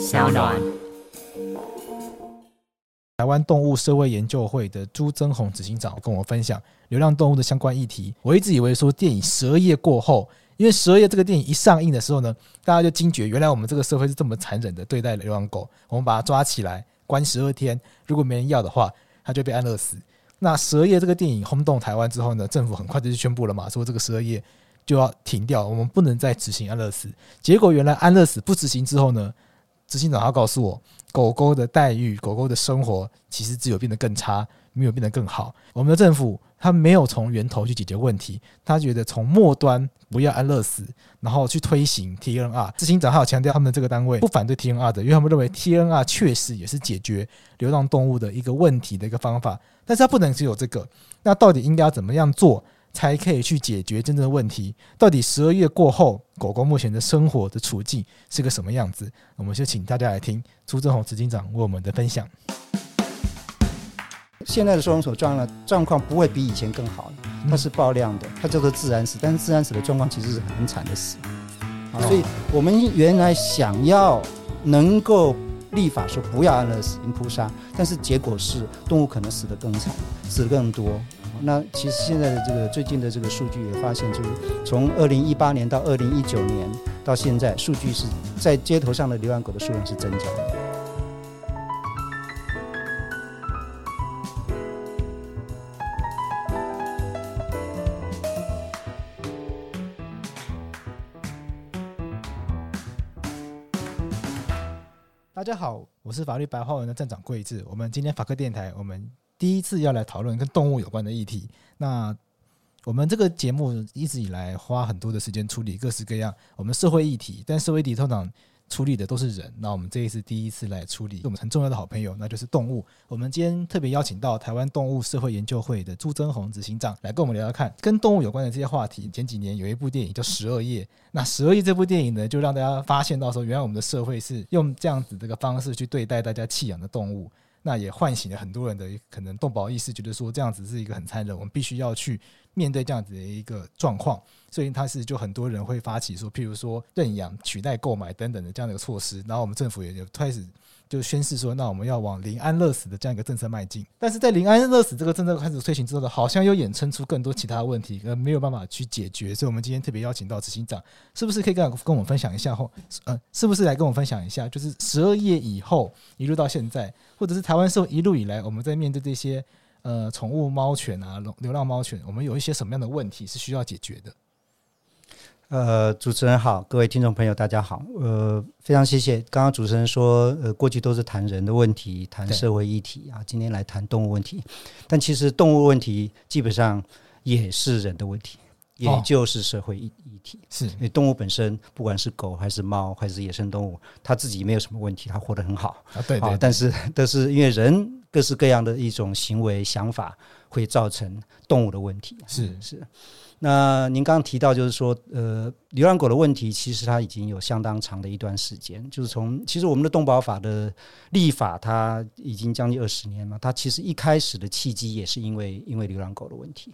小暖。台湾动物社会研究会的朱增宏执行长跟我分享流浪动物的相关议题。我一直以为说电影《十二夜》过后，因为《十二夜》这个电影一上映的时候呢，大家就惊觉原来我们这个社会是这么残忍的对待流浪狗。我们把它抓起来关十二天，如果没人要的话，它就被安乐死。那《十二夜》这个电影轰动台湾之后呢，政府很快就宣布了嘛，说这个十二夜就要停掉，我们不能再执行安乐死。结果原来安乐死不执行之后呢，执行长他告诉我。狗狗的待遇，狗狗的生活其实只有变得更差，没有变得更好。我们的政府他没有从源头去解决问题，他觉得从末端不要安乐死，然后去推行 TNR。执行长还有强调，他们这个单位不反对 TNR 的，因为他们认为 TNR 确实也是解决流浪动物的一个问题的一个方法，但是它不能只有这个。那到底应该要怎么样做？才可以去解决真正的问题。到底十二月过后，狗狗目前的生活的处境是个什么样子？我们就请大家来听朱正宏执行长为我们的分享。现在的收容所状况状况不会比以前更好，它是爆量的，它叫做自然死，但是自然死的状况其实是很惨的死。啊，所以我们原来想要能够立法说不要安乐死、扑杀，但是结果是动物可能死得更惨，死得更多。那其实现在的这个最近的这个数据也发现，就是从二零一八年到二零一九年到现在，数据是在街头上的流浪狗的数量是增加。大家好，我是法律白话文的站长桂智，我们今天法客电台，我们。第一次要来讨论跟动物有关的议题，那我们这个节目一直以来花很多的时间处理各式各样我们社会议题，但社会议题通常处理的都是人，那我们这一次第一次来处理我们很重要的好朋友，那就是动物。我们今天特别邀请到台湾动物社会研究会的朱增宏执行长来跟我们聊聊看跟动物有关的这些话题。前几年有一部电影叫《十二夜》，那《十二夜》这部电影呢，就让大家发现到说，原来我们的社会是用这样子这个方式去对待大家弃养的动物。那也唤醒了很多人的可能动保意识，觉得说这样子是一个很残忍，我们必须要去面对这样子的一个状况，所以他是就很多人会发起说，譬如说认养取代购买等等的这样的一个措施，然后我们政府也就开始。就宣示说，那我们要往临安乐死的这样一个政策迈进。但是在临安乐死这个政策开始推行之后呢，好像又衍生出更多其他问题，呃，没有办法去解决。所以，我们今天特别邀请到执行长，是不是可以跟跟我们分享一下后，呃，是不是来跟我们分享一下，就是十二月以后一路到现在，或者是台湾社会一路以来，我们在面对这些呃宠物猫犬啊、流浪猫犬，我们有一些什么样的问题是需要解决的？呃，主持人好，各位听众朋友，大家好。呃，非常谢谢刚刚主持人说，呃，过去都是谈人的问题，谈社会议题啊，今天来谈动物问题。但其实动物问题基本上也是人的问题，也就是社会议议题。是，因为动物本身，不管是狗还是猫还是野生动物，它自己没有什么问题，它活得很好啊。对对。但是但是因为人各式各样的一种行为想法，会造成动物的问题。是是。那您刚刚提到，就是说，呃，流浪狗的问题，其实它已经有相当长的一段时间。就是从其实我们的动保法的立法，它已经将近二十年了。它其实一开始的契机也是因为因为流浪狗的问题。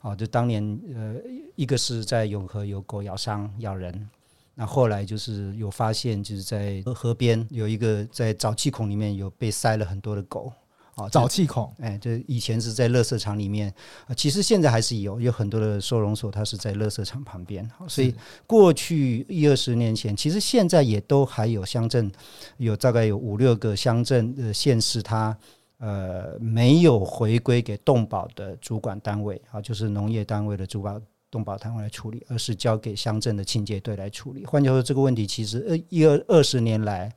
啊，就当年呃，一个是在永和有狗咬伤咬人，那后来就是有发现，就是在河边有一个在沼气孔里面有被塞了很多的狗。啊，沼气孔，哎，这以前是在垃圾场里面，其实现在还是有，有很多的收容所，它是在垃圾场旁边。所以过去一二十年前，其实现在也都还有乡镇，有大概有五六个乡镇的县市，它呃没有回归给动保的主管单位啊，就是农业单位的主管动保单位来处理，而是交给乡镇的清洁队来处理。换句话说，这个问题其实呃一二二十年来。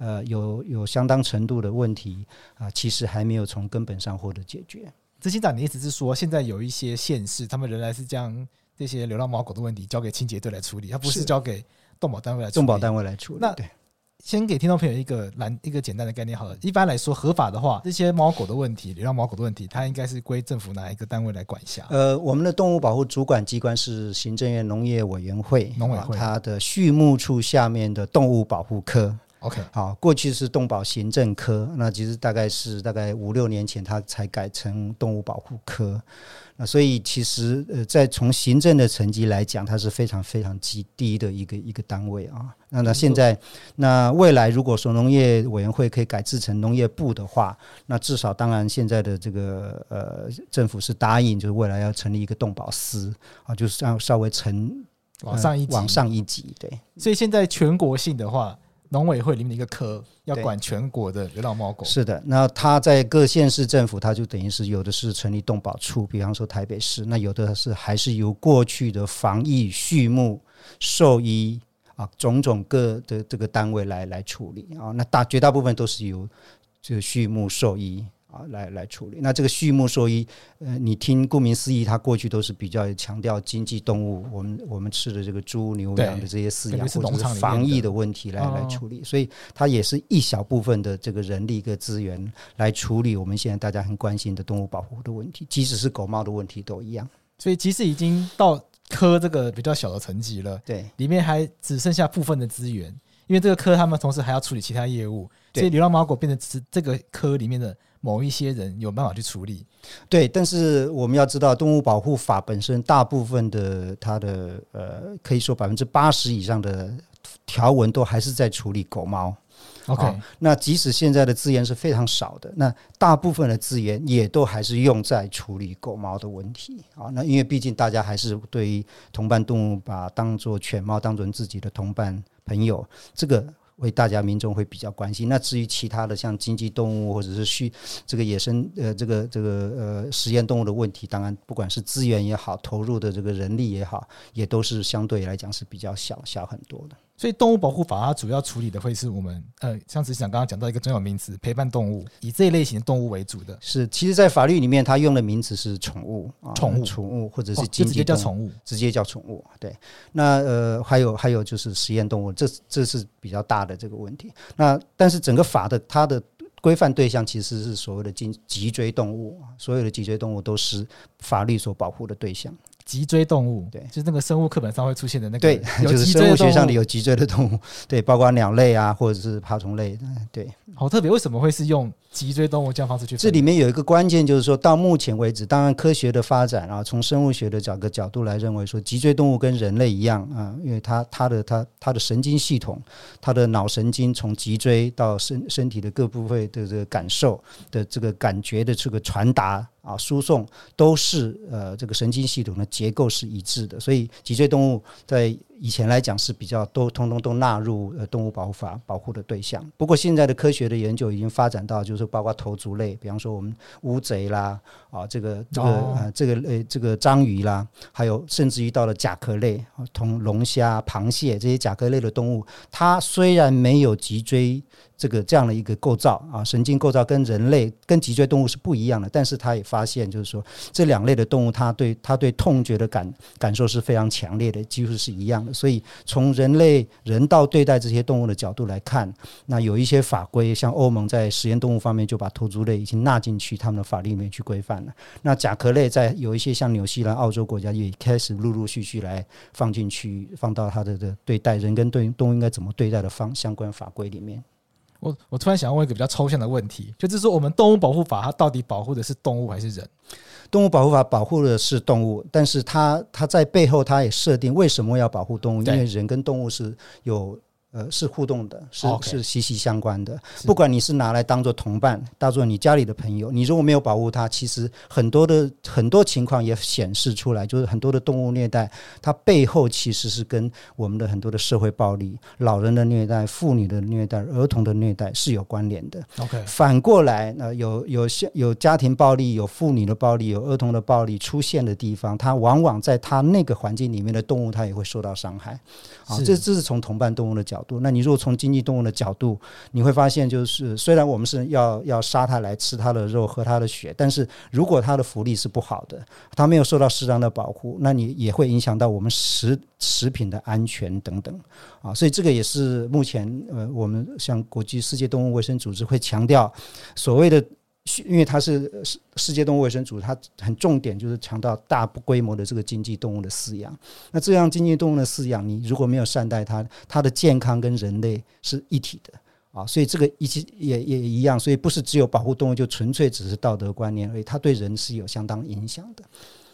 呃，有有相当程度的问题啊、呃，其实还没有从根本上获得解决。执行长，你意思是说，现在有一些县市，他们仍然是将这些流浪猫狗的问题交给清洁队来处理，而不是交给动保单位来处理。动保单位来处理。那先给听众朋友一个蓝一个简单的概念好了。一般来说，合法的话，这些猫狗的问题，流浪猫狗的问题，它应该是归政府哪一个单位来管辖？呃，我们的动物保护主管机关是行政院农业委员会，农委会，它的畜牧处下面的动物保护科。OK，好，过去是动保行政科，那其实大概是大概五六年前，它才改成动物保护科。那所以其实呃，在从行政的层级来讲，它是非常非常极低的一个一个单位啊。那那现在，那未来如果说农业委员会可以改制成农业部的话，那至少当然现在的这个呃政府是答应，就是未来要成立一个动保司啊，就是要稍微成往上一级，往上一级。对，所以现在全国性的话。农委会里面的一个科要管全国的流浪猫狗，是的。那他在各县市政府，他就等于是有的是成立动保处，比方说台北市，那有的是还是由过去的防疫、畜牧、兽医啊种种各的这个单位来来处理啊。那大绝大部分都是由这个畜牧兽医。啊，来来处理。那这个畜牧兽医，呃，你听顾名思义，它过去都是比较强调经济动物，我们我们吃的这个猪牛羊的这些饲养或者是防疫的问题来来处理，所以它也是一小部分的这个人力跟资源来处理我们现在大家很关心的动物保护的问题，即使是狗猫的问题都一样。所以即使已经到科这个比较小的层级了，对，里面还只剩下部分的资源，因为这个科他们同时还要处理其他业务，所以流浪猫狗变成只是这个科里面的。某一些人有办法去处理，对，但是我们要知道，动物保护法本身大部分的它的呃，可以说百分之八十以上的条文都还是在处理狗猫。OK，哦，那即使现在的资源是非常少的，那大部分的资源也都还是用在处理狗猫的问题啊。那因为毕竟大家还是对于同伴动物把当做犬猫当做自己的同伴朋友，这个。为大家民众会比较关心。那至于其他的像经济动物或者是畜这个野生呃这个这个呃实验动物的问题，当然不管是资源也好，投入的这个人力也好，也都是相对来讲是比较小小很多的。所以动物保护法它主要处理的会是我们呃，像执行长刚刚讲到一个专有名词，陪伴动物，以这一类型的动物为主的。是，其实，在法律里面，它用的名词是宠物，宠物，宠物或者是直接叫宠物，直接叫宠物。对，那呃，还有还有就是实验动物，这这是比较大的这个问题。那但是整个法的它的规范对象其实是所谓的脊脊椎动物，所有的脊椎动物都是法律所保护的对象。脊椎动物，对，就是那个生物课本上会出现的那个，对，就是生物学上的有脊椎的动物，对，包括鸟类啊，或者是爬虫类，对，好特别，为什么会是用脊椎动物这样方式去？这里面有一个关键，就是说到目前为止，当然科学的发展啊，从生物学的角个角度来认为说，脊椎动物跟人类一样啊，因为它它的它它的神经系统，它的脑神经从脊椎到身身体的各部位的这个感受的这个感觉的这个传达。啊，输送都是呃，这个神经系统的结构是一致的，所以脊椎动物在以前来讲是比较都通通都纳入呃动物保护法保护的对象。不过现在的科学的研究已经发展到，就是包括头足类，比方说我们乌贼啦，啊这个这个呃这个呃这个章鱼啦，还有甚至于到了甲壳类，同龙虾、螃蟹这些甲壳类的动物，它虽然没有脊椎这个这样的一个构造啊，神经构造跟人类跟脊椎动物是不一样的，但是它也发现就是说这两类的动物，它对它对痛觉的感感受是非常强烈的，几乎是一样的。所以，从人类人道对待这些动物的角度来看，那有一些法规，像欧盟在实验动物方面就把头足类已经纳进去他们的法律里面去规范了。那甲壳类在有一些像纽西兰、澳洲国家也开始陆陆续续来放进去，放到它的的对待人跟对动物应该怎么对待的方相关法规里面。我我突然想要问一个比较抽象的问题，就是说我们动物保护法它到底保护的是动物还是人？动物保护法保护的是动物，但是它它在背后它也设定为什么要保护动物？因为人跟动物是有。呃，是互动的，是是息息相关的。不管你是拿来当做同伴，当做你家里的朋友，你如果没有保护它，其实很多的很多情况也显示出来，就是很多的动物虐待，它背后其实是跟我们的很多的社会暴力、老人的虐待、妇女的虐待、儿童的虐待是有关联的。OK，反过来，那有有有家庭暴力、有妇女的暴力、有儿童的暴力出现的地方，它往往在它那个环境里面的动物，它也会受到伤害。啊，这这是从同伴动物的角角度。那你如果从经济动物的角度，你会发现，就是虽然我们是要要杀它来吃它的肉、喝它的血，但是如果它的福利是不好的，它没有受到适当的保护，那你也会影响到我们食食品的安全等等啊。所以这个也是目前呃，我们像国际世界动物卫生组织会强调所谓的。因为它是世世界动物卫生组织，它很重点就是强调大规模的这个经济动物的饲养。那这样经济动物的饲养，你如果没有善待它，它的健康跟人类是一体的啊。所以这个一起也也一样，所以不是只有保护动物就纯粹只是道德观念而已，它对人是有相当影响的。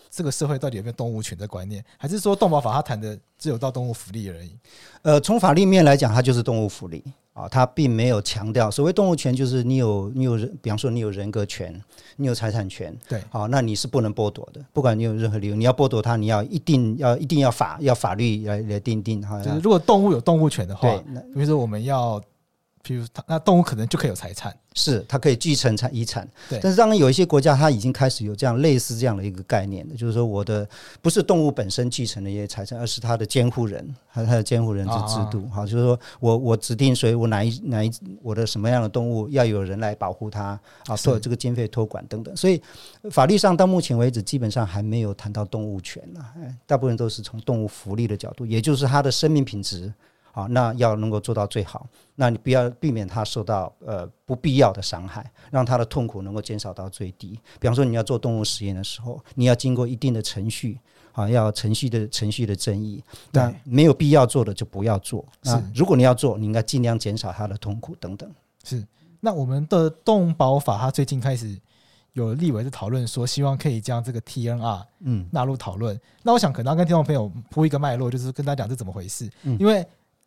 这个社会到底有没有动物权的观念，还是说动保法它谈的只有到动物福利而已？呃，从法律面来讲，它就是动物福利。啊，他并没有强调所谓动物权，就是你有你有人，比方说你有人格权，你有财产权，对，好，那你是不能剥夺的，不管你有任何理由，你要剥夺它，你要一定要一定要法要法律来来定定哈。就是如果动物有动物权的话，对，那比如说我们要。比如它，那动物可能就可以有财产，是它可以继承产遗产。对，但是当然有一些国家，它已经开始有这样类似这样的一个概念的，就是说我的不是动物本身继承的一些财产，而是它的监护人和它的监护人之制度。好，就是说我我指定谁，我哪一哪一我的什么样的动物要有人来保护它啊，做这个经费托管等等。所以法律上到目前为止，基本上还没有谈到动物权了，大部分都是从动物福利的角度，也就是它的生命品质。好，那要能够做到最好，那你不要避免他受到呃不必要的伤害，让他的痛苦能够减少到最低。比方说，你要做动物实验的时候，你要经过一定的程序，啊，要程序的程序的争议。那没有必要做的就不要做。是，如果你要做，你应该尽量减少他的痛苦等等。是，那我们的动保法，它最近开始有立委在讨论说，希望可以将这个 TNR 嗯纳入讨论。嗯、那我想可能要跟听众朋友铺一个脉络，就是跟大家讲这怎么回事，嗯、因为。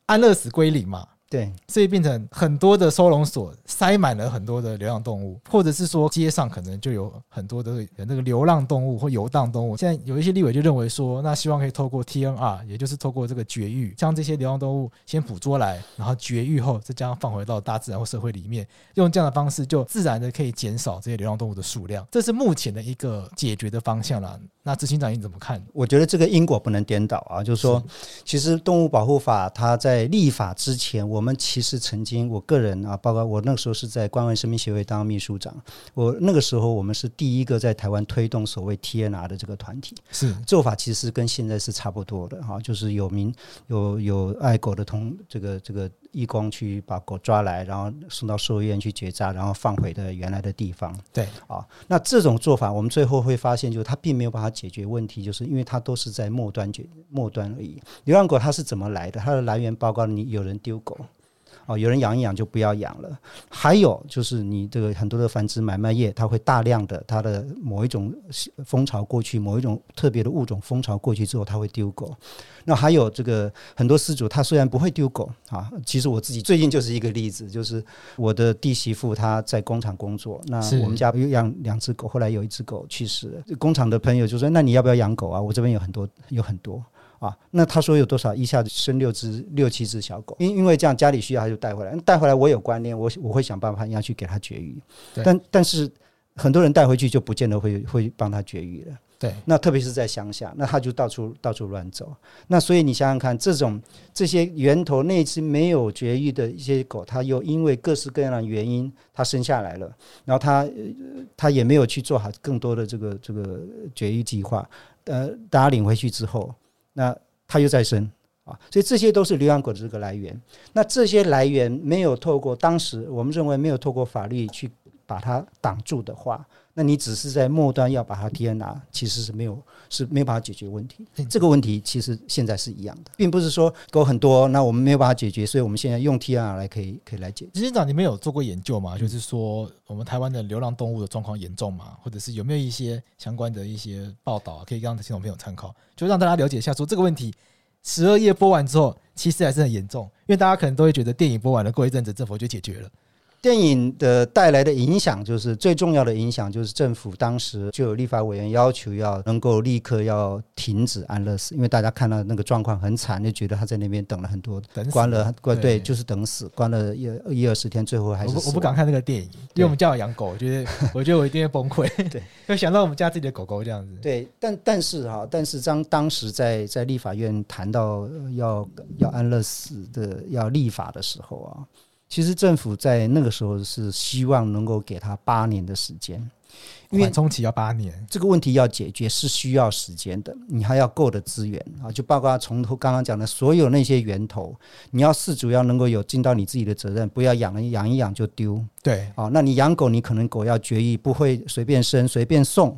安乐死归零嘛。对，所以变成很多的收容所塞满了很多的流浪动物，或者是说街上可能就有很多的那个流浪动物或游荡动物。现在有一些立委就认为说，那希望可以透过 TNR，也就是透过这个绝育，将这些流浪动物先捕捉来，然后绝育后再将放回到大自然或社会里面，用这样的方式就自然的可以减少这些流浪动物的数量。这是目前的一个解决的方向啦。那执行长你怎么看？我觉得这个因果不能颠倒啊，就是说，其实动物保护法它在立法之前，我。们其实曾经，我个人啊，包括我那个时候是在关爱生命协会当秘书长。我那个时候，我们是第一个在台湾推动所谓 TNR 的这个团体。是做法其实跟现在是差不多的哈，就是有名有有爱狗的同这个这个义工去把狗抓来，然后送到兽医院去结扎，然后放回的原来的地方。对啊，那这种做法，我们最后会发现，就是它并没有办法解决问题，就是因为它都是在末端解末端而已。流浪狗它是怎么来的？它的来源包括你有人丢狗。哦，有人养一养就不要养了。还有就是你这个很多的繁殖买卖业，它会大量的它的某一种风潮过去，某一种特别的物种风潮过去之后，它会丢狗。那还有这个很多失主，他虽然不会丢狗啊，其实我自己最近就是一个例子，就是我的弟媳妇她在工厂工作，那我们家有养两只狗，后来有一只狗去世了。工厂的朋友就说：“那你要不要养狗啊？我这边有很多，有很多。”啊，那他说有多少？一下子生六只、六七只小狗，因因为这样家里需要，他就带回来。带回来我有观念，我我会想办法要去给他绝育。但但是很多人带回去就不见得会会帮他绝育了。对，那特别是在乡下，那他就到处到处乱走。那所以你想想看，这种这些源头那只没有绝育的一些狗，它又因为各式各样的原因，它生下来了，然后它它也没有去做好更多的这个这个绝育计划。呃，大家领回去之后。那它又再生啊，所以这些都是流浪狗的这个来源。那这些来源没有透过当时我们认为没有透过法律去把它挡住的话，那你只是在末端要把它 TNR，其实是没有是没有办法解决问题。这个问题其实现在是一样的，并不是说狗很多，那我们没有办法解决，所以我们现在用 TNR 来可以可以来解决。执行长，你们有做过研究吗？就是说我们台湾的流浪动物的状况严重吗？或者是有没有一些相关的一些报道可以让听众朋友参考？就让大家了解一下，说这个问题十二页播完之后，其实还是很严重。因为大家可能都会觉得电影播完了，过一阵子政府就解决了。电影的带来的影响，就是最重要的影响，就是政府当时就有立法委员要求要能够立刻要停止安乐死，因为大家看到那个状况很惨，就觉得他在那边等了很多，关了关对，对，就是等死，关了一一二十天，最后还是我不，我不敢看那个电影，因为我们家有养狗，我觉得我觉得我一定会崩溃，对，就想到我们家自己的狗狗这样子。对，但但是哈，但是当当时在在立法院谈到要要安乐死的要立法的时候啊。其实政府在那个时候是希望能够给他八年的时间，因为缓冲期要八年，这个问题要解决是需要时间的，你还要够的资源啊，就包括从头刚刚讲的所有那些源头，你要饲主要能够有尽到你自己的责任，不要养了养一养就丢，对，啊，那你养狗，你可能狗要绝育，不会随便生随便送。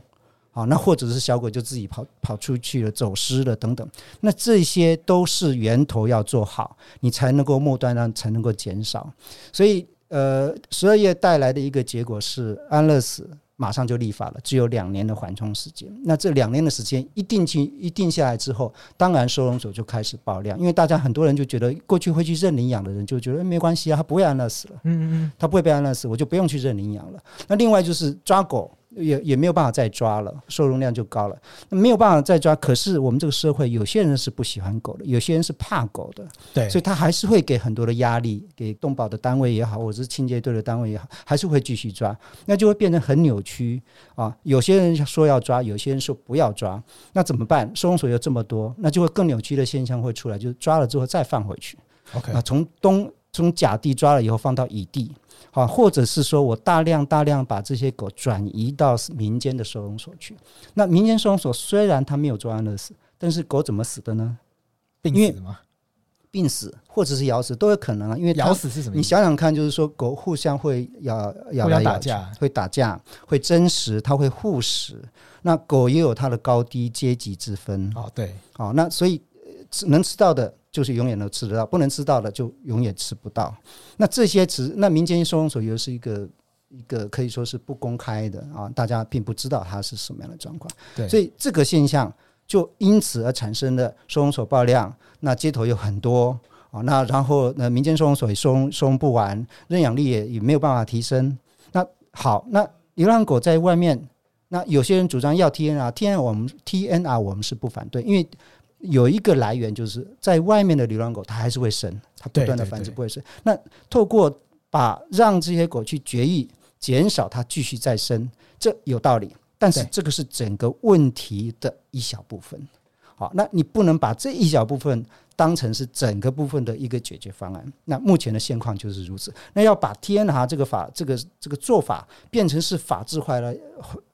好，那或者是小狗就自己跑跑出去了，走失了等等，那这些都是源头要做好，你才能够末端呢才能够减少。所以，呃，十二月带来的一个结果是安乐死马上就立法了，只有两年的缓冲时间。那这两年的时间一定去一定下来之后，当然收容所就开始爆量，因为大家很多人就觉得过去会去认领养的人就觉得没关系啊，他不会安乐死了，嗯嗯嗯，他不会被安乐死，我就不用去认领养了。那另外就是抓狗。也也没有办法再抓了，收容量就高了。那没有办法再抓，可是我们这个社会有些人是不喜欢狗的，有些人是怕狗的，对，所以他还是会给很多的压力，给动保的单位也好，或者是清洁队的单位也好，还是会继续抓，那就会变成很扭曲啊。有些人说要抓，有些人说不要抓，那怎么办？收容所又这么多，那就会更扭曲的现象会出来，就是抓了之后再放回去。OK，啊，从东从甲地抓了以后放到乙地。好，或者是说我大量大量把这些狗转移到民间的收容所去。那民间收容所虽然它没有做安乐死，但是狗怎么死的呢？病死吗？病死或者是咬死都有可能啊。因为咬死是什么？你想想看，就是说狗互相会咬咬来咬去，会打架，会争食，它会护食。那狗也有它的高低阶级之分。哦，对，好，那所以能吃到的。就是永远都吃得到，不能吃到的就永远吃不到。那这些只那民间收容所又是一个一个可以说是不公开的啊，大家并不知道它是什么样的状况。对，所以这个现象就因此而产生了收容所爆量，那街头有很多啊，那然后那民间收容所也收收容不完，认养率也也没有办法提升。那好，那流浪狗在外面，那有些人主张要 TNR，TNR 我们 TNR 我们是不反对，因为。有一个来源，就是在外面的流浪狗，它还是会生，它不断的繁殖不会生。那透过把让这些狗去绝育，减少它继续再生，这有道理。但是这个是整个问题的一小部分。好，那你不能把这一小部分当成是整个部分的一个解决方案。那目前的现况就是如此。那要把 TNR 这个法，这个这个做法变成是法制化了。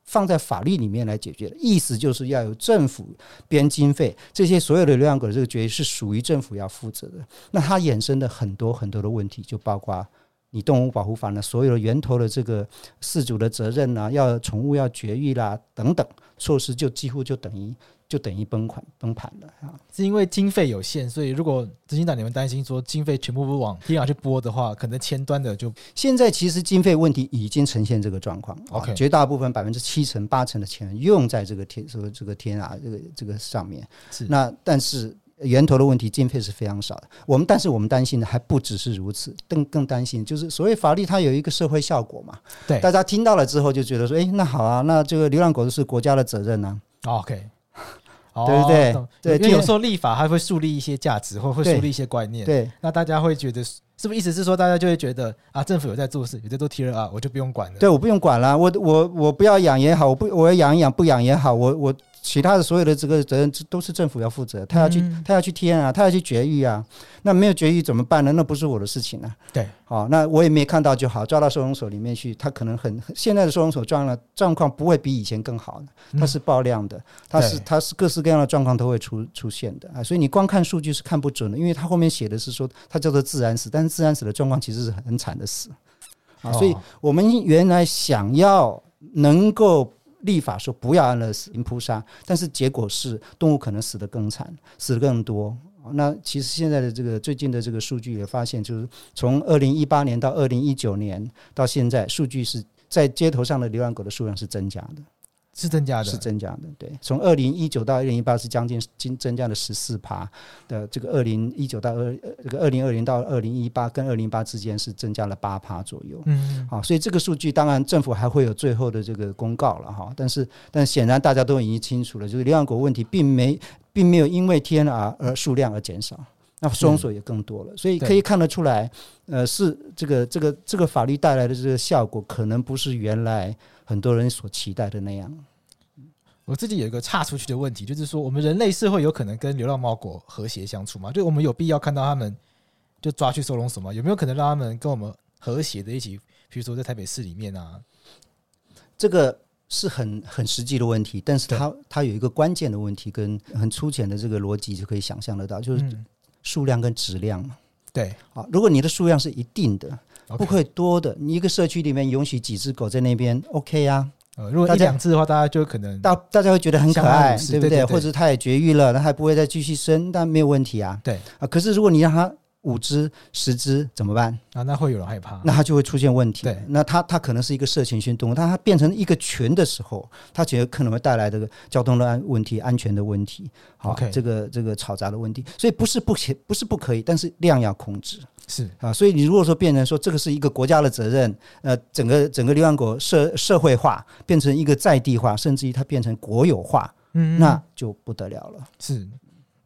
放在法律里面来解决的意思，就是要由政府编经费，这些所有的流浪狗的这个决议是属于政府要负责的。那它衍生的很多很多的问题，就包括你动物保护法呢，所有的源头的这个饲主的责任啊，要宠物要绝育啦等等措施，就几乎就等于。就等于崩盘崩盘了啊！是因为经费有限，所以如果执行长你们担心说经费全部不往天涯去拨的话，可能前端的就现在其实经费问题已经呈现这个状况。OK，绝大部分百分之七成八成的钱用在这个天这个这个天涯这个这个上面。是那但是源头的问题经费是非常少的。我们但是我们担心的还不只是如此，更更担心就是所谓法律它有一个社会效果嘛。对，大家听到了之后就觉得说，哎，那好啊，那这个流浪狗是国家的责任呢、啊。OK。对不对？对，因为有时候立法还会树立一些价值，或会树立一些观念。对，那大家会觉得，是不是意思是说，大家就会觉得啊，政府有在做事，有在做 TNR，我就不用管了。对，我不用管了，我我我不要养也好，我不我要养一养，不养也好，我我。其他的所有的这个责任都是政府要负责，他要去他要去填啊，他要去绝育啊，那没有绝育怎么办呢？那不是我的事情啊。对，好，那我也没看到就好，抓到收容所里面去，他可能很现在的收容所状了状况不会比以前更好，它是爆量的，它是它是各式各样的状况都会出出现的。啊，所以你光看数据是看不准的，因为它后面写的是说它叫做自然死，但是自然死的状况其实是很惨的死。啊，所以我们原来想要能够。立法说不要安乐死、扑杀，但是结果是动物可能死得更惨，死得更多。那其实现在的这个最近的这个数据也发现，就是从二零一八年到二零一九年到现在，数据是在街头上的流浪狗的数量是增加的，是增加的，是增加的。对，从二零一九到二零一八是将近增增加了十四趴的这个二零一九到二这个二零二零到二零一八跟二零一八之间是增加了八趴左右。嗯，好，所以这个数据当然政府还会有最后的这个公告了哈，但是但显然大家都已经清楚了，就是流浪狗问题并没并没有因为 TNR 而数量而减少。那松手也更多了，所以可以看得出来，呃，是这个这个这个法律带来的这个效果，可能不是原来很多人所期待的那样。我自己有一个岔出去的问题，就是说，我们人类社会有可能跟流浪猫狗和谐相处吗？就我们有必要看到他们就抓去收容所吗？有没有可能让他们跟我们和谐的一起，比如说在台北市里面啊？这个是很很实际的问题，但是它它有一个关键的问题，跟很粗浅的这个逻辑就可以想象得到，就是。数量跟质量嘛，对啊，如果你的数量是一定的，不会多的，你一个社区里面允许几只狗在那边，OK 啊。呃，如果一两只的话，大家就可能大大家会觉得很可爱，对不对？或者它也绝育了，那还不会再继续生，但没有问题啊。对啊，可是如果你让它五只、十只怎么办啊？那会有人害怕，那它就会出现问题。对，那它它可能是一个社群性动物，但它变成一个群的时候，它觉得可能会带来这个交通的安问题、安全的问题，好.这个这个嘈杂的问题。所以不是不行不是不可以，但是量要控制。是啊，所以你如果说变成说这个是一个国家的责任，呃，整个整个流浪狗社社会化变成一个在地化，甚至于它变成国有化，嗯，那就不得了了。是。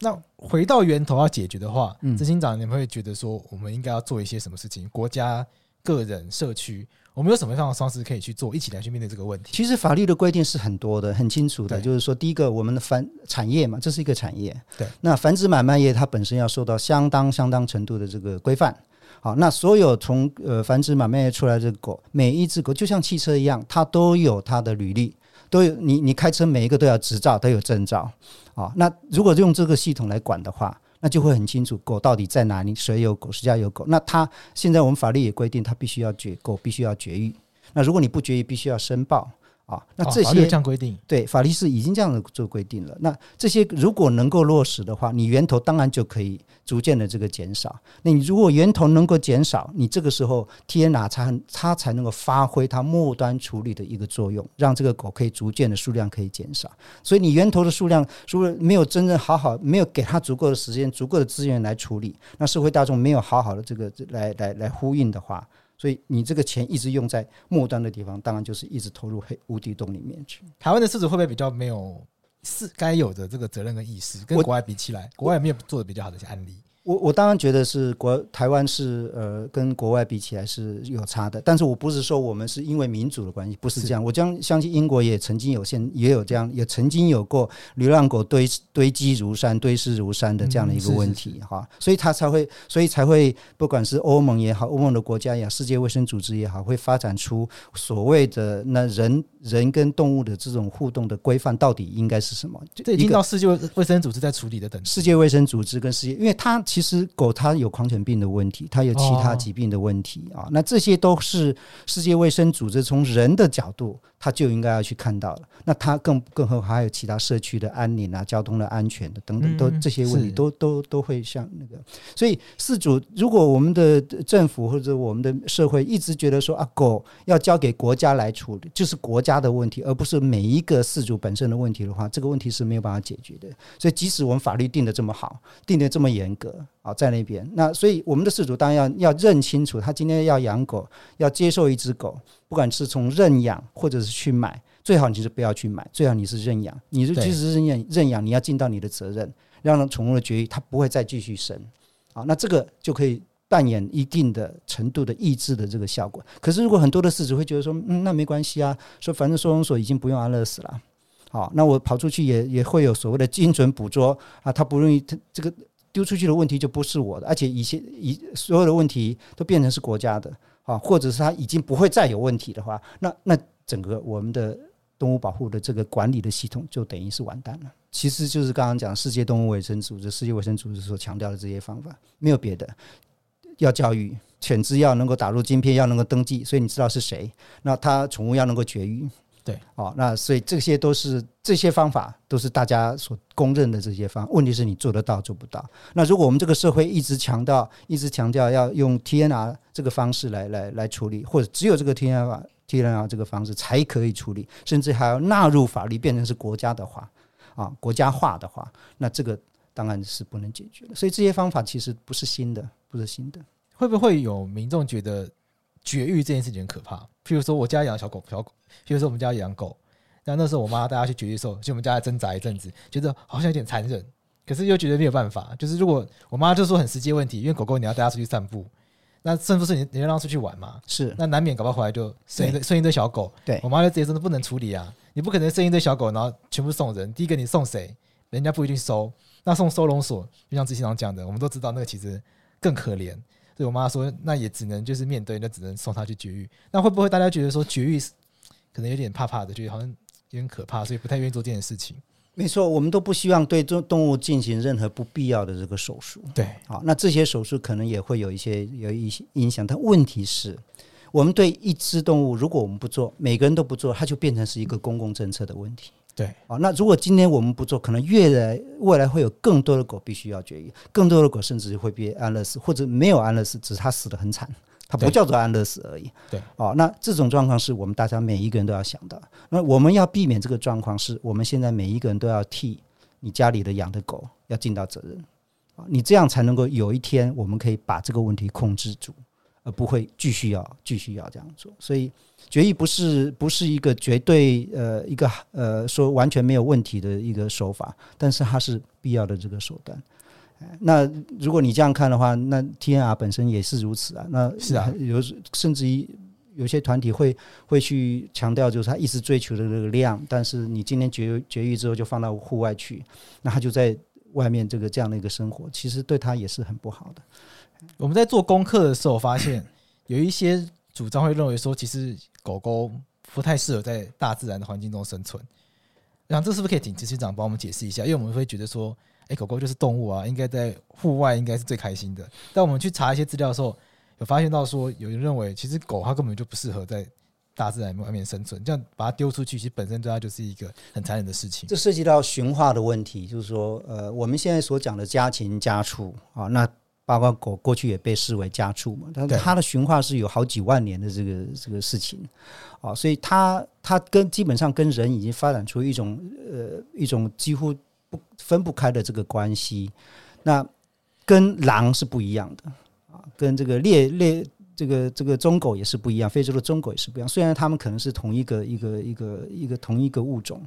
那回到源头要解决的话，执行长，你们会觉得说，我们应该要做一些什么事情？国家、个人、社区，我们有什么样的方式可以去做，一起来去面对这个问题？其实法律的规定是很多的，很清楚的。就是说，第一个，我们的繁产业嘛，这是一个产业。对。那繁殖买卖业它本身要受到相当相当程度的这个规范。好，那所有从呃繁殖买卖业出来的这个狗，每一只狗就像汽车一样，它都有它的履历。都有你，你开车每一个都要执照，都有证照，啊，那如果用这个系统来管的话，那就会很清楚狗到底在哪里，谁有狗，谁家有狗。那他现在我们法律也规定，他必须要绝狗，必须要绝育。那如果你不绝育，必须要申报。啊，那这些这样规定，对，法律是已经这样的做规定了。那这些如果能够落实的话，你源头当然就可以逐渐的这个减少。那你如果源头能够减少，你这个时候 TNR 才它才能够发挥它末端处理的一个作用，让这个狗可以逐渐的数量可以减少。所以你源头的数量如果没有真正好好，没有给它足够的时间、足够的资源来处理，那社会大众没有好好的这个来来来呼应的话。所以你这个钱一直用在末端的地方，当然就是一直投入黑无底洞里面去。台湾的市主会不会比较没有是该有的这个责任跟意识，跟国外比起来，国外有没有做的比较好的一些案例？我我当然觉得是国台湾是呃跟国外比起来是有差的，但是我不是说我们是因为民主的关系，不是这样。我将相信英国也曾经有现也有这样，也曾经有过流浪狗堆堆积如山、堆尸如山的这样的一个问题哈，所以他才会，所以才会不管是欧盟也好，欧盟的国家也好，世界卫生组织也好，会发展出所谓的那人人跟动物的这种互动的规范到底应该是什么？这已经到世界卫生组织在处理的等世界卫生组织跟世界，因为它。其实狗它有狂犬病的问题，它有其他疾病的问题啊，那这些都是世界卫生组织从人的角度。他就应该要去看到了，那他更更何况还有其他社区的安宁啊、交通的安全的等等，都这些问题都都都会像那个。所以事主，如果我们的政府或者我们的社会一直觉得说啊，狗要交给国家来处理，就是国家的问题，而不是每一个事主本身的问题的话，这个问题是没有办法解决的。所以，即使我们法律定的这么好，定的这么严格啊，在那边，那所以我们的饲主当然要要认清楚，他今天要养狗，要接受一只狗。不管是从认养或者是去买，最好你是不要去买，最好你是认养。你是即使是认养，认养你要尽到你的责任，让宠物的绝育它不会再继续生。啊，那这个就可以扮演一定的程度的抑制的这个效果。可是如果很多的饲主会觉得说，嗯，那没关系啊，说反正收容所已经不用安乐死了，好，那我跑出去也也会有所谓的精准捕捉啊，它不容易，它这个丢出去的问题就不是我的，而且一些一所有的问题都变成是国家的。啊，或者是它已经不会再有问题的话，那那整个我们的动物保护的这个管理的系统就等于是完蛋了。其实就是刚刚讲世界动物卫生组织、世界卫生组织所强调的这些方法，没有别的，要教育犬只要能够打入晶片，要能够登记，所以你知道是谁。那它宠物要能够绝育。对，哦，那所以这些都是这些方法都是大家所公认的这些方法，问题是你做得到做不到。那如果我们这个社会一直强调，一直强调要用 TNR 这个方式来来来处理，或者只有这个 TNR TNR 这个方式才可以处理，甚至还要纳入法律，变成是国家的话啊，国家化的话，那这个当然是不能解决的。所以这些方法其实不是新的，不是新的。会不会有民众觉得绝育这件事情很可怕？譬如说我家养小狗，小狗，譬如说我们家养狗，那那时候我妈带它去绝育的时候，就我们家还挣扎一阵子，觉得好像有点残忍。可是又觉得没有办法，就是如果我妈就说很实际问题，因为狗狗你要带它出去散步，那是不是你你要让它出去玩嘛？是，那难免搞不好回来就生一堆生一堆小狗。对，我妈就直接说不能处理啊，你不可能生一堆小狗然后全部送人。第一个你送谁，人家不一定收，那送收容所，就像之前讲的，我们都知道那个其实更可怜。所以我妈说那也只能就是面对，那只能送它去绝育。那会不会大家觉得说绝育可能有点怕怕的，觉得好像有点可怕，所以不太愿意做这件事情？没错，我们都不希望对动动物进行任何不必要的这个手术。对，好，那这些手术可能也会有一些有一些影响，但问题是，我们对一只动物，如果我们不做，每个人都不做，它就变成是一个公共政策的问题。对，好，那如果今天我们不做，可能越来未来会有更多的狗必须要绝育，更多的狗甚至会被安乐死，或者没有安乐死，只是它死得很惨。它不叫做安乐死而已。对，哦，那这种状况是我们大家每一个人都要想的。那我们要避免这个状况，是我们现在每一个人都要替你家里的养的狗要尽到责任。啊，你这样才能够有一天我们可以把这个问题控制住，而不会继续要继续要这样做。所以绝育不是不是一个绝对呃一个呃说完全没有问题的一个手法，但是它是必要的这个手段。那如果你这样看的话，那 TNR 本身也是如此啊。那是啊，有甚至于有些团体会会去强调，就是他一直追求的这个量，但是你今天绝绝育之后就放到户外去，那他就在外面这个这样的一个生活，其实对他也是很不好的。我们在做功课的时候发现，有一些主张会认为说，其实狗狗不太适合在大自然的环境中生存。然后这是不是可以请执行长帮我们解释一下？因为我们会觉得说。哎，狗狗就是动物啊，应该在户外应该是最开心的。但我们去查一些资料的时候，有发现到说，有人认为其实狗它根本就不适合在大自然外面生存，这样把它丢出去，其实本身对它就是一个很残忍的事情。这涉及到驯化的问题，就是说，呃，我们现在所讲的家禽家畜啊，那包括狗过去也被视为家畜嘛，但它的驯化是有好几万年的这个这个事情啊，所以它它跟基本上跟人已经发展出一种呃一种几乎。不分不开的这个关系，那跟狼是不一样的啊，跟这个猎猎这个这个中狗也是不一样，非洲的中狗也是不一样。虽然它们可能是同一个一个一个一个同一个物种，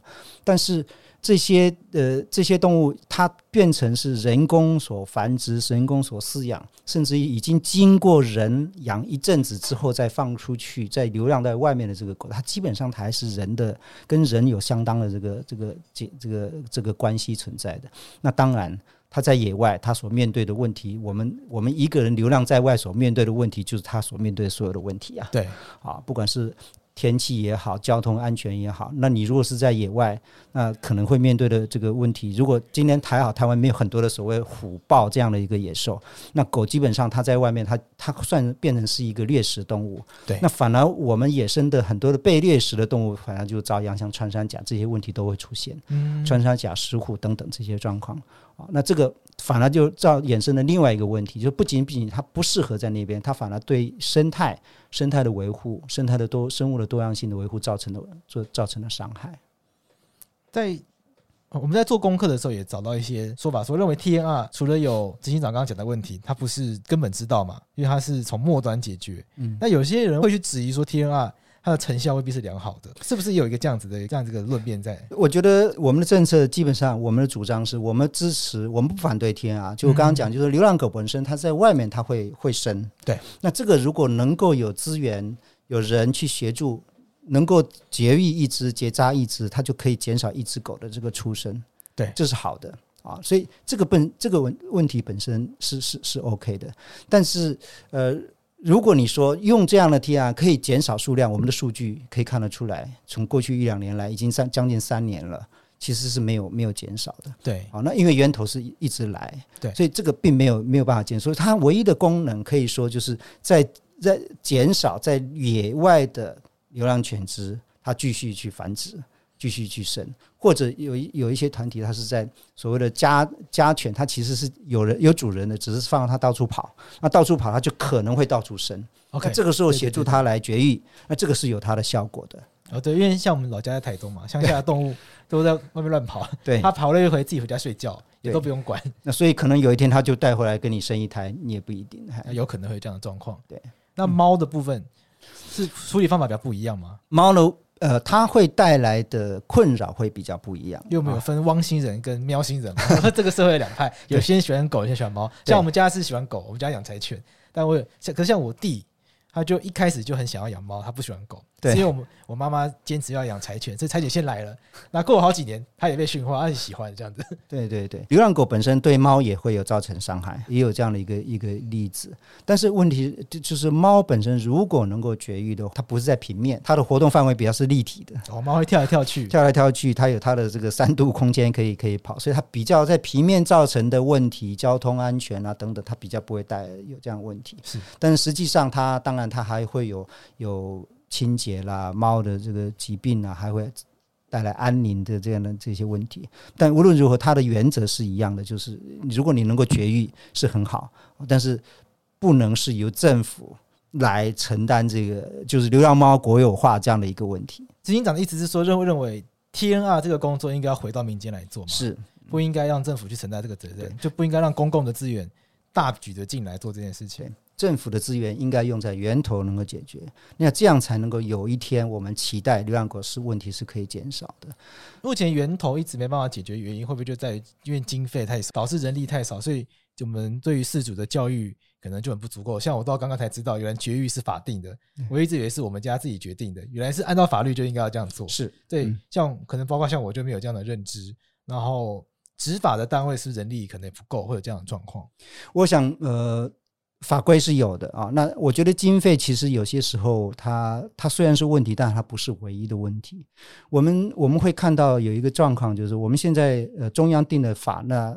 但是这些呃这些动物它变成是人工所繁殖、人工所饲养，甚至于已经经过人养一阵子之后再放出去、再流浪在外面的这个狗，它基本上它还是人的，跟人有相当的这个这个这这个这个关系存在的。那当然。他在野外，他所面对的问题，我们我们一个人流浪在外所面对的问题，就是他所面对所有的问题啊。对，啊，不管是。天气也好，交通安全也好，那你如果是在野外，那可能会面对的这个问题。如果今天还好，台湾没有很多的所谓虎豹这样的一个野兽，那狗基本上它在外面，它它算变成是一个掠食动物。对，那反而我们野生的很多的被掠食的动物，反而就遭殃，像穿山甲这些问题都会出现。嗯，穿山甲、石虎等等这些状况啊，那这个。反而就造衍生了另外一个问题，就不仅仅它不适合在那边，它反而对生态、生态的维护、生态的多生物的多样性的维护造成了做造成了伤害。在我们在做功课的时候，也找到一些说法，说认为 TNR 除了有执行长刚刚讲的问题，它不是根本之道嘛，因为它是从末端解决。嗯，那有些人会去质疑说 TNR。它的成效未必是良好的，是不是有一个这样子的这样子的论辩在？我觉得我们的政策基本上，我们的主张是我们支持，我们不反对天啊。就我刚刚讲，就是流浪狗本身它在外面它会会生，对。那这个如果能够有资源、有人去协助，能够绝育一只、结扎一只，它就可以减少一只狗的这个出生，对，这是好的啊。所以这个本这个问问题本身是是是 OK 的，但是呃。如果你说用这样的 TNR 可以减少数量，我们的数据可以看得出来，从过去一两年来，已经三将近三年了，其实是没有没有减少的。对，好，那因为源头是一直来，对，所以这个并没有没有办法减。所以它唯一的功能可以说就是在在减少在野外的流浪犬只，它继续去繁殖，继续去生，或者有有一些团体，它是在所谓的家家犬，它其实是有人有主人的，只是放它到处跑，那到处跑，它就可能会到处生。OK，这个时候协助它来绝育，那这个是有它的效果的。哦，对，因为像我们老家在台东嘛，乡下的动物都在外面乱跑，对，它跑了一回自己回家睡觉，也都不用管。那所以可能有一天它就带回来跟你生一胎，你也不一定，有可能会有这样的状况。对，那猫的部分是处理方法比较不一样吗？猫呢？呃，它会带来的困扰会比较不一样。因为我们有分汪星人跟喵星人嘛，这个社会两派，有些人喜欢狗，有些人喜欢猫。像我们家是喜欢狗，我们家养柴犬，但我有像，可是像我弟。他就一开始就很想要养猫，他不喜欢狗，对，因为我们我妈妈坚持要养柴犬，所以柴犬先来了。那过了好几年，他也被驯化，他很喜欢这样子。对对对，流浪狗本身对猫也会有造成伤害，也有这样的一个一个例子。但是问题就是猫本身如果能够绝育的话，它不是在平面，它的活动范围比较是立体的。哦，猫会跳来跳去，跳来跳去，它有它的这个三度空间可以可以跑，所以它比较在平面造成的问题，交通安全啊等等，它比较不会带有这样的问题。是，但是实际上它当然它还会有。有清洁啦，猫的这个疾病啊，还会带来安宁的这样的这些问题。但无论如何，它的原则是一样的，就是如果你能够绝育是很好，但是不能是由政府来承担这个，就是流浪猫国有化这样的一个问题。执行长的意思是说，认认为 TNR 这个工作应该要回到民间来做吗？是不应该让政府去承担这个责任，就不应该让公共的资源大举的进来做这件事情。政府的资源应该用在源头，能够解决，那这样才能够有一天，我们期待流浪狗是问题是可以减少的。目前源头一直没办法解决，原因会不会就在于因为经费太少，导致人力太少，所以我们对于事主的教育可能就很不足够。像我到刚刚才知道，原来绝育是法定的，我一直以为是我们家自己决定的，原来是按照法律就应该要这样做。是对，像可能包括像我就没有这样的认知，然后执法的单位是人力可能也不够，会有这样的状况。我想呃。法规是有的啊，那我觉得经费其实有些时候它它虽然是问题，但它不是唯一的问题。我们我们会看到有一个状况，就是我们现在呃中央定的法，那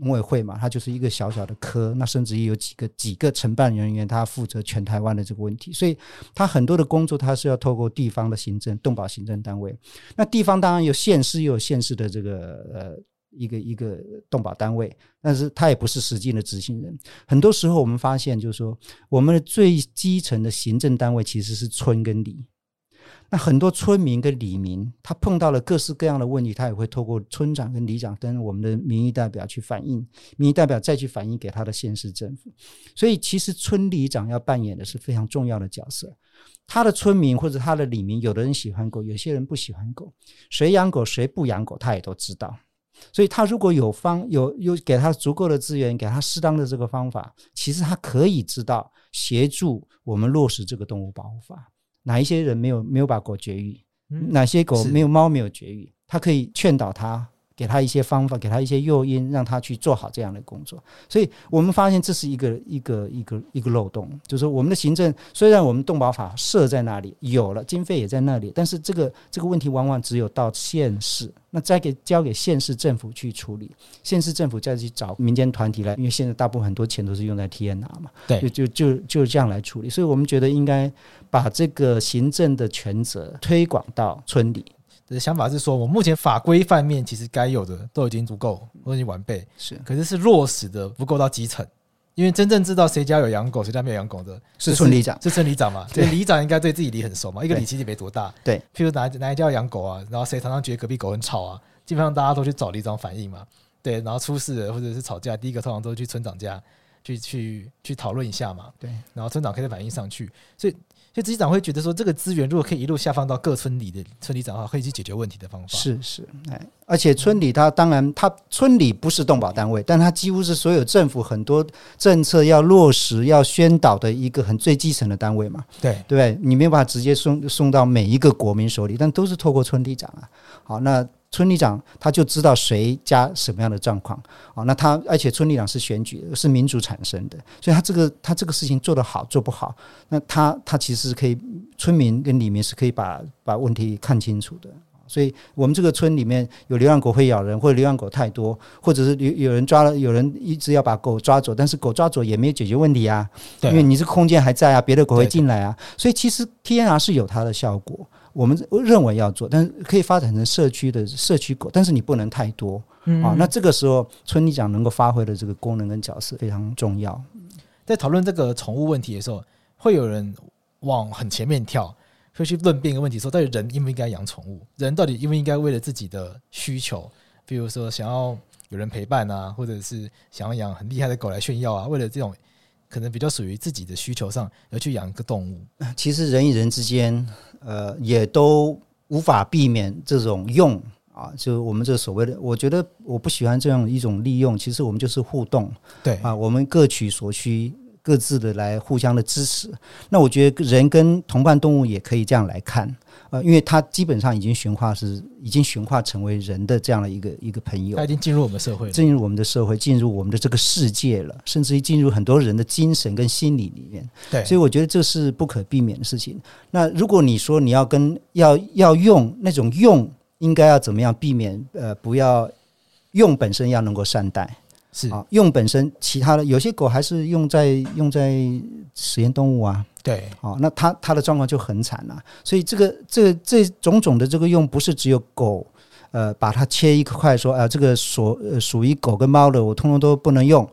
农委会嘛，它就是一个小小的科，那甚至于有几个几个承办人员，他负责全台湾的这个问题，所以他很多的工作他是要透过地方的行政动保行政单位。那地方当然有县市，又有县市的这个呃。一个一个动保单位，但是他也不是实际的执行人。很多时候我们发现，就是说，我们的最基层的行政单位其实是村跟里。那很多村民跟里民，他碰到了各式各样的问题，他也会透过村长跟里长跟我们的民意代表去反映，民意代表再去反映给他的县市政府。所以，其实村里长要扮演的是非常重要的角色。他的村民或者他的里民，有的人喜欢狗，有些人不喜欢狗，谁养狗谁不养狗，他也都知道。所以，他如果有方有有给他足够的资源，给他适当的这个方法，其实他可以知道协助我们落实这个动物保护法。哪一些人没有没有把狗绝育？哪些狗没有猫没有绝育？他可以劝导他。给他一些方法，给他一些诱因，让他去做好这样的工作。所以我们发现这是一个一个一个一个漏洞，就是说我们的行政虽然我们动保法设在那里，有了经费也在那里，但是这个这个问题往往只有到县市，那再给交给县市政府去处理，县市政府再去找民间团体来，因为现在大部分很多钱都是用在 TNR 嘛，对，就就就就这样来处理。所以我们觉得应该把这个行政的权责推广到村里。的想法是说，我目前法规范面其实该有的都已经足够，都已经完备。是，可是是落实的不够到基层，因为真正知道谁家有养狗，谁家没有养狗的，是村里长，是村里长嘛？对，里长应该对自己里很熟嘛。一个里其实没多大。对，譬如哪哪一家要养狗啊，然后谁常常觉得隔壁狗很吵啊，基本上大家都去找里长反映嘛。对，然后出事了或者是吵架，第一个通常都去村长家去去去讨论一下嘛。对，然后村长可以反映上去，所以。所以执行长会觉得说，这个资源如果可以一路下放到各村里的村里长的话，可以去解决问题的方法。是是，哎，而且村里他当然他村里不是动保单位，但他几乎是所有政府很多政策要落实、要宣导的一个很最基层的单位嘛。对对，你没有办法直接送送到每一个国民手里，但都是透过村里长啊。好，那。村里长他就知道谁家什么样的状况啊，那他而且村里长是选举的，是民主产生的，所以他这个他这个事情做得好做不好，那他他其实是可以村民跟里面是可以把把问题看清楚的。所以我们这个村里面有流浪狗会咬人，或者流浪狗太多，或者是有有人抓了，有人一直要把狗抓走，但是狗抓走也没有解决问题啊，因为你这个空间还在啊，别的狗会进来啊，所以其实 TNR 是有它的效果。我们认为要做，但是可以发展成社区的社区狗，但是你不能太多嗯啊。那这个时候，村里长能够发挥的这个功能跟角色非常重要。在讨论这个宠物问题的时候，会有人往很前面跳，会去论辩一个问题：说到底人应不应该养宠物？人到底应不应该为了自己的需求，比如说想要有人陪伴啊，或者是想要养很厉害的狗来炫耀啊，为了这种可能比较属于自己的需求上而去养一个动物？其实人与人之间，呃，也都无法避免这种用啊，就我们这所谓的，我觉得我不喜欢这样一种利用。其实我们就是互动，对啊，我们各取所需。各自的来互相的支持，那我觉得人跟同伴动物也可以这样来看，呃，因为它基本上已经驯化是已经驯化成为人的这样的一个一个朋友，它已经进入我们社会，进入我们的社会，进入我们的这个世界了，甚至于进入很多人的精神跟心理里面。对，所以我觉得这是不可避免的事情。那如果你说你要跟要要用那种用，应该要怎么样避免？呃，不要用本身要能够善待。是啊，用本身其他的有些狗还是用在用在实验动物啊，对，哦，那它它的状况就很惨了。所以这个这这种种的这个用不是只有狗，呃，把它切一块说啊，这个所呃属于狗跟猫的，我通通都不能用，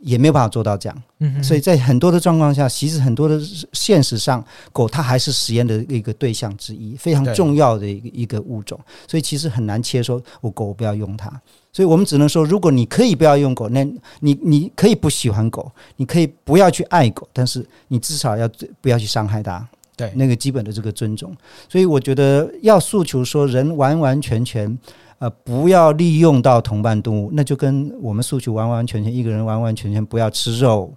也没有办法做到这样。嗯，所以在很多的状况下，其实很多的现实上，狗它还是实验的一个对象之一，非常重要的一个一个物种。所以其实很难切说，我狗不要用它。所以我们只能说，如果你可以不要用狗，那你你可以不喜欢狗，你可以不要去爱狗，但是你至少要不要去伤害它。对，那个基本的这个尊重。所以我觉得要诉求说，人完完全全呃不要利用到同伴动物，那就跟我们诉求完完全全一个人完完全全不要吃肉，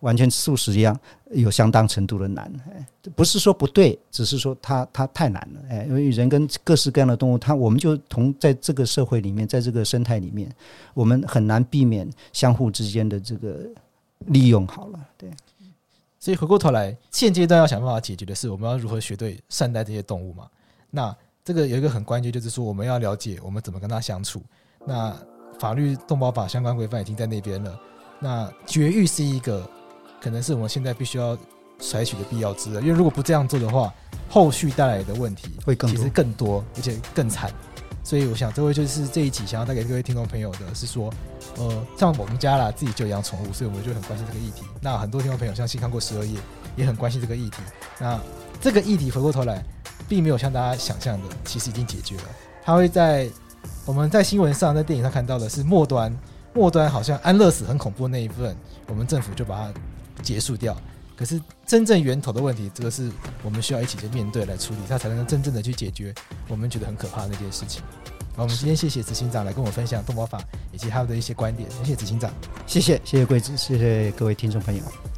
完全素食一样。有相当程度的难，哎，不是说不对，只是说它它太难了，哎，因为人跟各式各样的动物，它我们就同在这个社会里面，在这个生态里面，我们很难避免相互之间的这个利用。好了，对，所以回过头来，现阶段要想办法解决的是，我们要如何学对善待这些动物嘛？那这个有一个很关键，就是说我们要了解我们怎么跟它相处。那法律动保法相关规范已经在那边了，那绝育是一个。可能是我们现在必须要采取的必要之恶，因为如果不这样做的话，后续带来的问题会更，其实更多，而且更惨。所以我想，这位就是这一集想要带给各位听众朋友的是说，呃，像我们家啦，自己就养宠物，所以我们就很关心这个议题。那很多听众朋友相信看过十二页，也很关心这个议题。那这个议题回过头来，并没有像大家想象的，其实已经解决了。它会在我们在新闻上、在电影上看到的是末端，末端好像安乐死很恐怖的那一部分，我们政府就把它。结束掉，可是真正源头的问题，这个是我们需要一起去面对来处理，它才能真正的去解决我们觉得很可怕的那件事情。好，我们今天谢谢执行长来跟我分享动魔法以及他的一些观点，谢谢执行长，谢谢谢谢贵子，谢谢各位听众朋友。